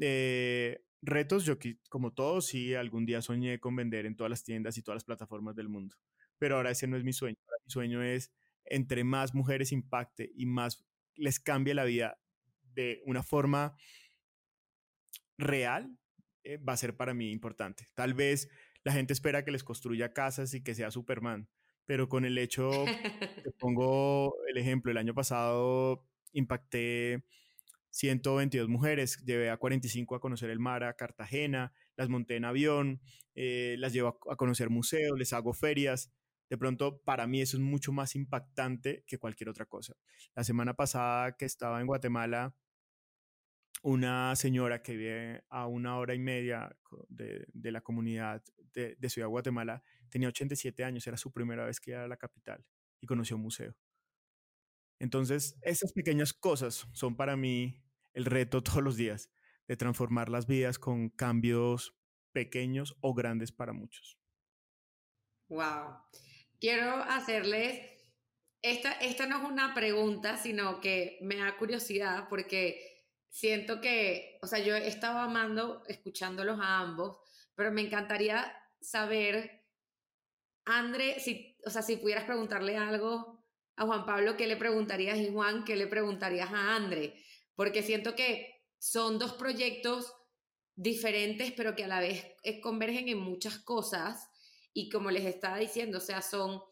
eh, retos, yo como todos, sí, algún día soñé con vender en todas las tiendas y todas las plataformas del mundo, pero ahora ese no es mi sueño. mi sueño es, entre más mujeres impacte y más les cambie la vida de una forma real, eh, va a ser para mí importante. Tal vez la gente espera que les construya casas y que sea Superman, pero con el hecho, te [laughs] pongo el ejemplo, el año pasado impacté 122 mujeres, llevé a 45 a conocer el mar, a Cartagena, las monté en avión, eh, las llevo a, conocer museos, les hago ferias. De pronto, para mí eso es mucho más impactante que cualquier otra cosa. La semana pasada que estaba en Guatemala, una señora que vive a una hora y media de, la comunidad de, de Ciudad Guatemala Tenía 87 años, era su primera vez que iba a la capital y conoció un museo. Entonces, esas pequeñas cosas son para mí el reto [laughs] todos los días de transformar las vidas con cambios pequeños o grandes para muchos. Wow. Quiero hacerles, esta, esta no es una pregunta, sino que me da curiosidad porque siento que, o sea, yo he estado amando escuchándolos a ambos, pero me encantaría saber André, si, o sea, si pudieras preguntarle algo a Juan Pablo, ¿qué le preguntarías? Y Juan, ¿qué le preguntarías a André? Porque siento que son dos proyectos diferentes, pero que a la vez eh, convergen en muchas cosas. Y como les estaba diciendo, o sea, son,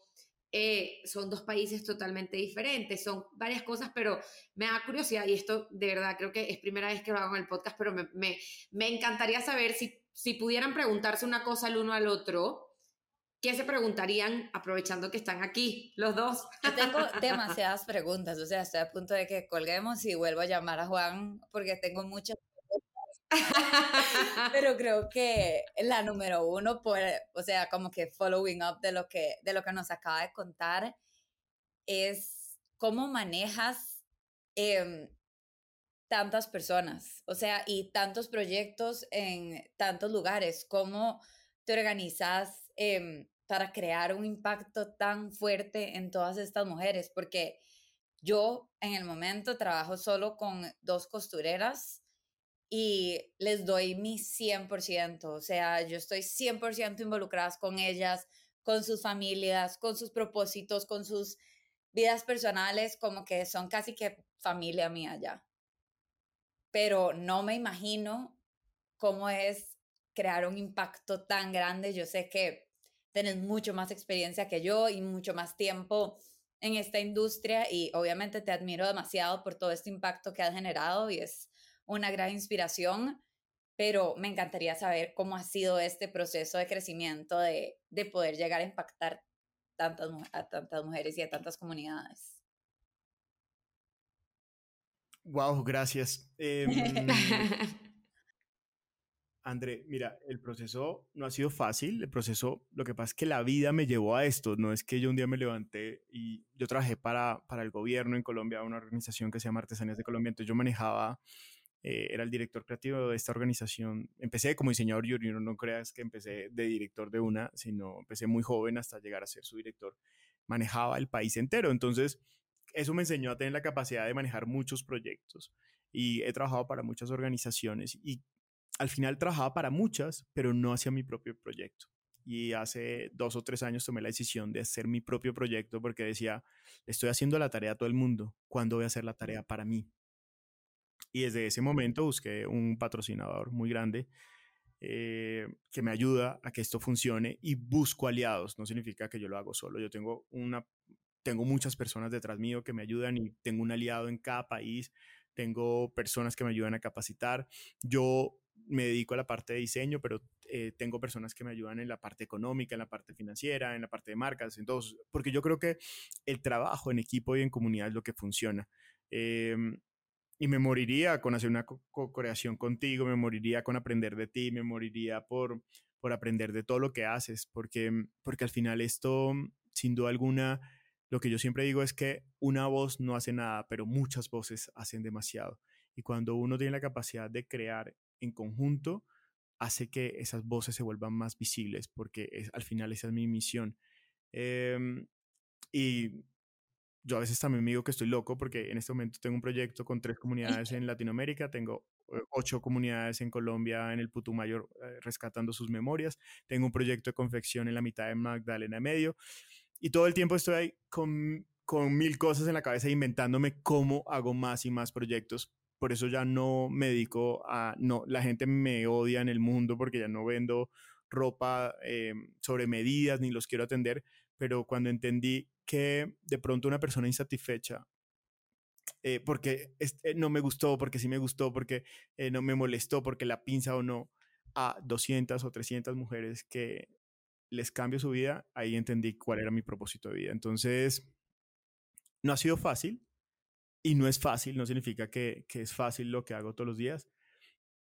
eh, son dos países totalmente diferentes, son varias cosas, pero me da curiosidad, y esto de verdad creo que es primera vez que lo hago en el podcast, pero me, me, me encantaría saber si, si pudieran preguntarse una cosa el uno al otro, ¿Qué se preguntarían aprovechando que están aquí los dos? Yo tengo [laughs] demasiadas preguntas, o sea, estoy a punto de que colguemos y vuelvo a llamar a Juan porque tengo muchas preguntas. Pero creo que la número uno, por, o sea, como que following up de lo que, de lo que nos acaba de contar, es cómo manejas em, tantas personas, o sea, y tantos proyectos en tantos lugares, cómo te organizas em, para crear un impacto tan fuerte en todas estas mujeres, porque yo en el momento trabajo solo con dos costureras y les doy mi 100%, o sea, yo estoy 100% involucrada con ellas, con sus familias, con sus propósitos, con sus vidas personales, como que son casi que familia mía ya. Pero no me imagino cómo es crear un impacto tan grande. Yo sé que tienes mucho más experiencia que yo y mucho más tiempo en esta industria y obviamente te admiro demasiado por todo este impacto que has generado y es una gran inspiración, pero me encantaría saber cómo ha sido este proceso de crecimiento de, de poder llegar a impactar tantas, a tantas mujeres y a tantas comunidades. Wow, gracias. [laughs] Em, André, mira, el proceso no ha sido fácil, el proceso, lo que pasa es que la vida me llevó a esto, no es que yo un día me levanté y yo trabajé para, para el gobierno en Colombia, una organización que se llama Artesanías de Colombia, entonces yo manejaba, eh, era el director creativo de esta organización, empecé como diseñador junior, no creas que empecé de director de una, sino empecé muy joven hasta llegar a ser su director, manejaba el país entero, entonces eso me enseñó a tener la capacidad de manejar muchos proyectos y he trabajado para muchas organizaciones y al final trabajaba para muchas, pero no hacía mi propio proyecto. Y hace dos o tres años tomé la decisión de hacer mi propio proyecto porque decía, estoy haciendo la tarea a todo el mundo, ¿cuándo voy a hacer la tarea para mí? Y desde ese momento busqué un patrocinador muy grande eh, que me ayuda a que esto funcione y busco aliados. No significa que yo lo hago solo. Yo tengo una, tengo muchas personas detrás mío que me ayudan y tengo un aliado en cada país. Tengo personas que me ayudan a capacitar. Yo me dedico a la parte de diseño, pero eh, tengo personas que me ayudan en la parte económica, en la parte financiera, en la parte de marcas, entonces, porque yo creo que el trabajo en equipo y en comunidad es lo que funciona. Em, y me moriría con hacer una co-creación contigo, me moriría con aprender de ti, me moriría por, por aprender de todo lo que haces, porque, porque al final esto, sin duda alguna, lo que yo siempre digo es que una voz no hace nada, pero muchas voces hacen demasiado. Y cuando uno tiene la capacidad de crear en conjunto, hace que esas voces se vuelvan más visibles, porque es, al final esa es mi misión. Em, y yo a veces también me digo que estoy loco porque en este momento tengo un proyecto con tres comunidades en Latinoamérica, tengo eh, ocho comunidades en Colombia en el Putumayo eh, rescatando sus memorias, tengo un proyecto de confección en la mitad de Magdalena Medio y todo el tiempo estoy ahí con, con mil cosas en la cabeza inventándome cómo hago más y más proyectos. Por eso ya no me dedico a, no, la gente me odia en el mundo porque ya no vendo ropa eh, sobre medidas ni los quiero atender, pero cuando entendí que de pronto una persona insatisfecha eh, porque eh, no me gustó, porque sí me gustó, porque eh, no me molestó, porque la pinza o no, a 200 o 300 mujeres que les cambio su vida, ahí entendí cuál era mi propósito de vida. Entonces, no ha sido fácil y no es fácil, no significa que, que es fácil lo que hago todos los días,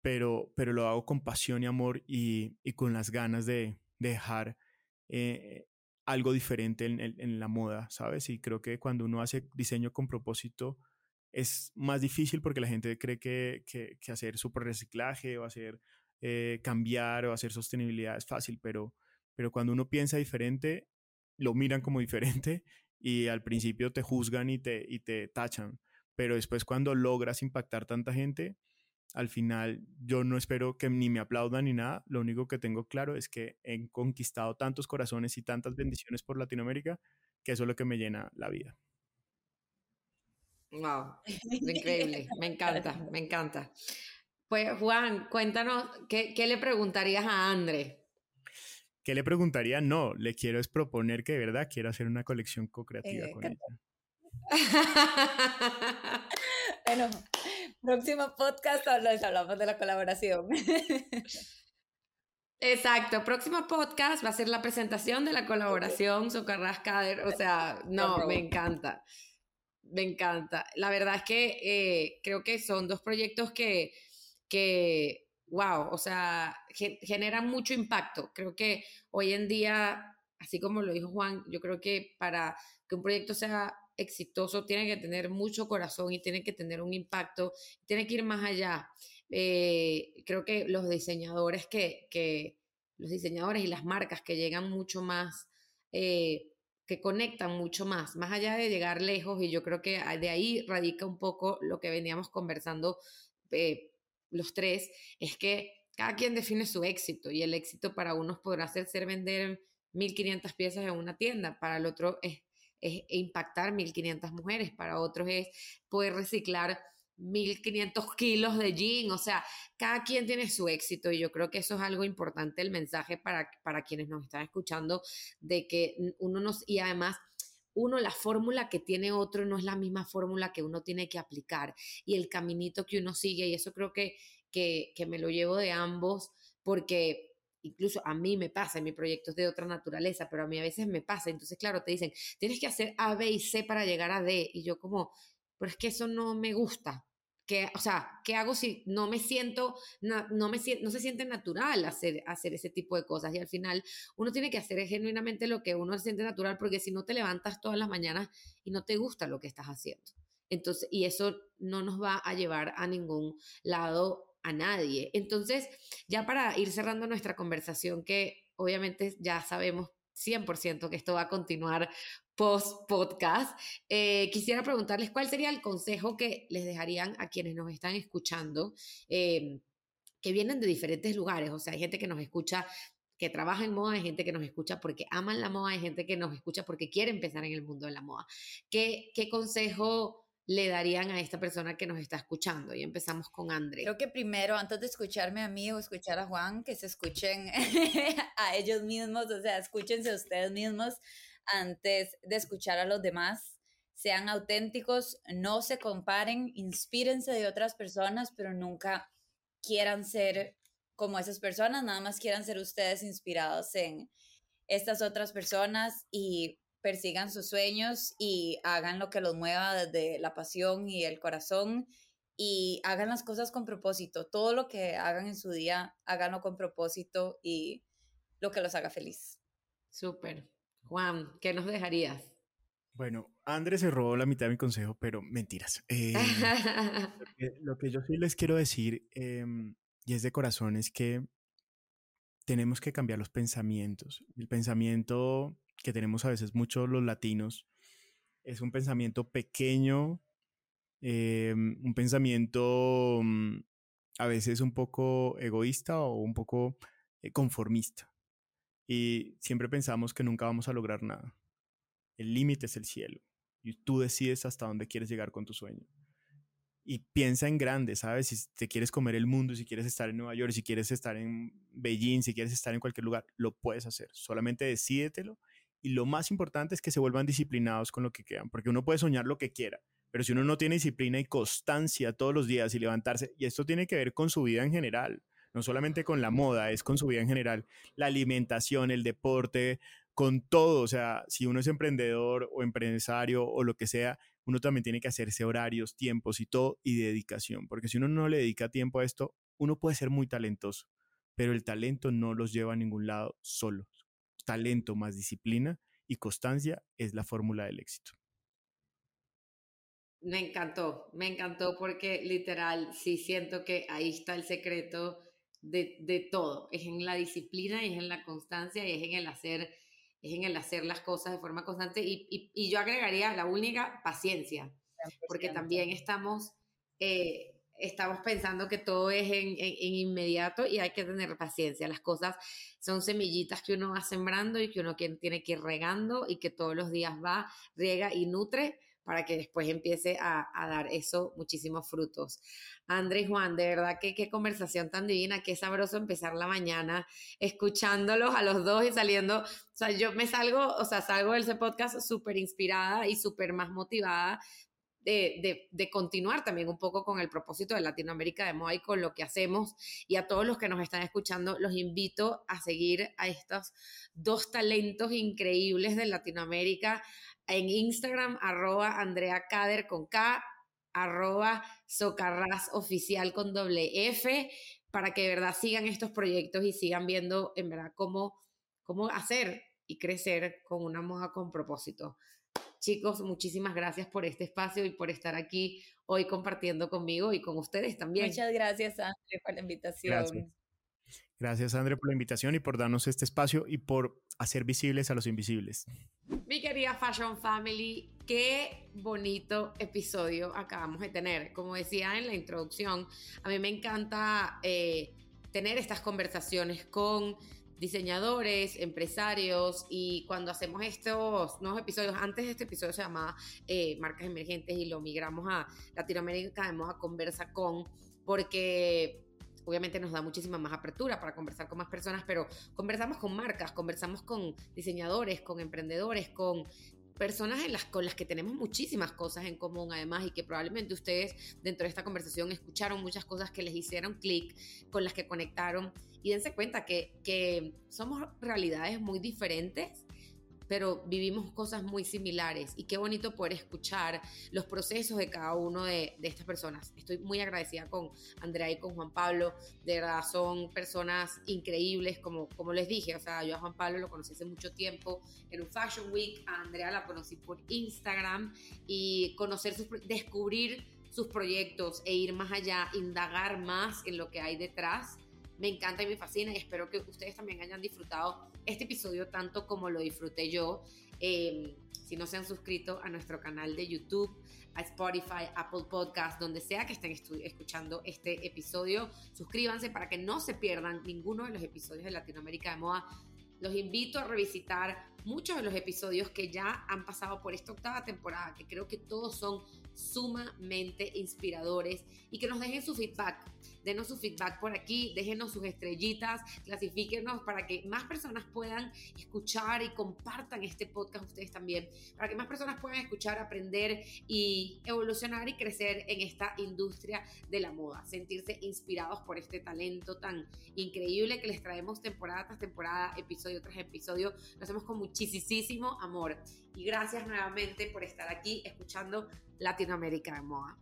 pero, pero lo hago con pasión y amor y, y con las ganas de, de dejar eh, algo diferente en, en, la moda, ¿sabes? Y creo que cuando uno hace diseño con propósito es más difícil porque la gente cree que, que, que hacer super reciclaje o hacer eh, cambiar o hacer sostenibilidad es fácil, pero, pero cuando uno piensa diferente, lo miran como [laughs] diferente y al principio te juzgan y te, y te tachan, pero después cuando logras impactar tanta gente, al final yo no espero que ni me aplaudan ni nada, lo único que tengo claro es que he conquistado tantos corazones y tantas bendiciones por Latinoamérica que eso es lo que me llena la vida. Wow, [laughs] increíble, me encanta, me encanta. Pues Juan, cuéntanos, ¿qué, qué le preguntarías a André? ¿Qué le preguntaría? No, le quiero es proponer que de verdad quiero hacer una colección co-creativa eh, con ella. [laughs] bueno, próximo podcast hablamos de la colaboración. [laughs] Exacto, próximo podcast va a ser la presentación de la colaboración Socarrascader, o sea, no, me encanta, me encanta. La verdad es que eh, creo que son dos proyectos que, que wow, o sea, generan mucho impacto. Creo que hoy en día, así como lo dijo Juan, yo creo que para que un proyecto sea exitoso tiene que tener mucho corazón y tiene que tener un impacto, tiene que ir más allá. Eh, creo que los diseñadores que, que, los diseñadores y las marcas que llegan mucho más, eh, que conectan mucho más, más allá de llegar lejos, y yo creo que de ahí radica un poco lo que veníamos conversando eh, los tres, es que cada quien define su éxito y el éxito para unos podrá ser, ser vender 1500 piezas en una tienda, para el otro es es impactar 1.500 mujeres, para otros es poder reciclar 1.500 kilos de jean, o sea, cada quien tiene su éxito y yo creo que eso es algo importante, el mensaje para, para quienes nos están escuchando, de que uno nos, y además uno, la fórmula que tiene otro no es la misma fórmula que uno tiene que aplicar y el caminito que uno sigue, y eso creo que, que, que me lo llevo de ambos, porque incluso a mí me pasa, en mi proyecto es de otra naturaleza, pero a mí a veces me pasa. Entonces, claro, te dicen, tienes que hacer A, B y C para llegar a D. Y yo como, pero es que eso no me gusta. Que, o sea, ¿qué hago si no me siento, no, me, no se siente natural hacer, hacer ese tipo de cosas? Y al final uno tiene que hacer genuinamente lo que uno se siente natural, porque si no te levantas todas las mañanas y no te gusta lo que estás haciendo. Entonces, y eso no nos va a llevar a ningún lado a nadie. Entonces, ya para ir cerrando nuestra conversación, que obviamente ya sabemos 100% que esto va a continuar post podcast, eh, quisiera preguntarles cuál sería el consejo que les dejarían a quienes nos están escuchando, em, que vienen de diferentes lugares. O sea, hay gente que nos escucha que trabaja en moda, hay gente que nos escucha porque aman la moda, hay gente que nos escucha porque quiere empezar en el mundo de la moda. ¿Qué, qué consejo le darían a esta persona que nos está escuchando? Y empezamos con André. Creo que primero, antes de escucharme a mí o escuchar a Juan, que se escuchen [laughs] a ellos mismos, o sea, escúchense ustedes mismos antes de escuchar a los demás. Sean auténticos, no se comparen, inspírense de otras personas, pero nunca quieran ser como esas personas, nada más quieran ser ustedes inspirados en estas otras personas y persigan sus sueños y hagan lo que los mueva desde la pasión y el corazón y hagan las cosas con propósito. Todo lo que hagan en su día, háganlo con propósito y lo que los haga feliz. Súper. Juan, ¿qué nos dejarías? Bueno, Andrés se robó la mitad de mi consejo, pero mentiras. Eh, [laughs] lo, que, yo sí les quiero decir, em, y es de corazón, es que tenemos que cambiar los pensamientos. El pensamiento que tenemos a veces muchos los latinos es un pensamiento pequeño, em, un pensamiento mm, a veces un poco egoísta o un poco eh, conformista. Y siempre pensamos que nunca vamos a lograr nada. El límite es el cielo y tú decides hasta dónde quieres llegar con tu sueño y piensa en grande, ¿sabes? Si te quieres comer el mundo, si quieres estar en Nueva York, si quieres estar en Beijing, si quieres estar en cualquier lugar, lo puedes hacer. Solamente decídetelo. Y lo más importante es que se vuelvan disciplinados con lo que quedan, porque uno puede soñar lo que quiera, pero si uno no tiene disciplina y constancia todos los días y levantarse, y esto tiene que ver con su vida en general, no solamente con la moda, es con su vida en general, la alimentación, el deporte, con todo, o sea, si uno es emprendedor o empresario o lo que sea, uno también tiene que hacerse horarios, tiempos y todo, y dedicación, porque si uno no le dedica tiempo a esto, uno puede ser muy talentoso, pero el talento no los lleva a ningún lado solo. Talento más disciplina y constancia es la fórmula del éxito. Me encantó, me encantó porque literal sí siento que ahí está el secreto de, todo. Es en la disciplina es en la constancia y es en el hacer es en el hacer las cosas de forma constante y, y, yo agregaría la única paciencia, porque también estamos, eh, estamos pensando que todo es en, en, inmediato y hay que tener paciencia. Las cosas son semillitas que uno va sembrando y que uno tiene que ir regando y que todos los días va, riega y nutre para que después empiece a, dar eso muchísimos frutos. Andrés Juan, de verdad que qué conversación tan divina, qué sabroso empezar la mañana escuchándolos a los dos y saliendo, o sea, yo me salgo, o sea, salgo de ese podcast súper inspirada y súper más motivada de, de, continuar también un poco con el propósito de Latinoamérica de Moda y con lo que hacemos. Y a todos los que nos están escuchando, los invito a seguir a estos dos talentos increíbles de Latinoamérica, en Instagram, arroba Andrea Kader con K, arroba Socarras Oficial con doble F, para que de verdad sigan estos proyectos y sigan viendo en verdad cómo, cómo hacer y crecer con una moda con propósito. Chicos, muchísimas gracias por este espacio y por estar aquí hoy compartiendo conmigo y con ustedes también. Muchas gracias, André, por la invitación. Gracias, André, por la invitación y por darnos este espacio y por hacer visibles a los invisibles. Mi querida Fashion Family, qué bonito episodio acabamos de tener. Como decía en la introducción, a mí me encanta eh, tener estas conversaciones con diseñadores, empresarios y cuando hacemos estos nuevos episodios, antes este episodio se llamaba eh, Marcas Emergentes y lo migramos a Latinoamérica, a Conversa con, porque obviamente nos da muchísima más apertura para conversar con más personas, pero conversamos con marcas, conversamos con diseñadores, con emprendedores, con personas en las, con las que tenemos muchísimas cosas en común además y que probablemente ustedes dentro de esta conversación escucharon muchas cosas que les hicieron clic, con las que conectaron. Y dense cuenta que, que somos realidades muy diferentes pero vivimos cosas muy similares. Y qué bonito poder escuchar los procesos de cada uno de, estas personas. Estoy muy agradecida con Andrea y con Juan Pablo, de verdad son personas increíbles, como, como les dije, o sea, yo a Juan Pablo lo conocí hace mucho tiempo en un Fashion Week, a Andrea la conocí por Instagram. Y conocer, descubrir sus proyectos e ir más allá, indagar más en lo que hay detrás me encanta y me fascina. Y espero que ustedes también hayan disfrutado este episodio tanto como lo disfruté yo. Em, si no se han suscrito a nuestro canal de YouTube, a Spotify, Apple Podcast, donde sea que estén escuchando este episodio, suscríbanse para que no se pierdan ninguno de los episodios de Latinoamérica de Moda. Los invito a revisitar muchos de los episodios que ya han pasado por esta octava temporada, que creo que todos son sumamente inspiradores y que nos dejen su feedback. Denos su feedback por aquí, déjenos sus estrellitas, clasifíquenos para que más personas puedan escuchar y compartan este podcast ustedes también, para que más personas puedan escuchar, aprender y evolucionar y crecer en esta industria de la moda, sentirse inspirados por este talento tan increíble que les traemos temporada tras temporada, episodio tras episodio. Lo hacemos con muchísimo amor. Y gracias nuevamente por estar aquí escuchando Latinoamérica de Moda.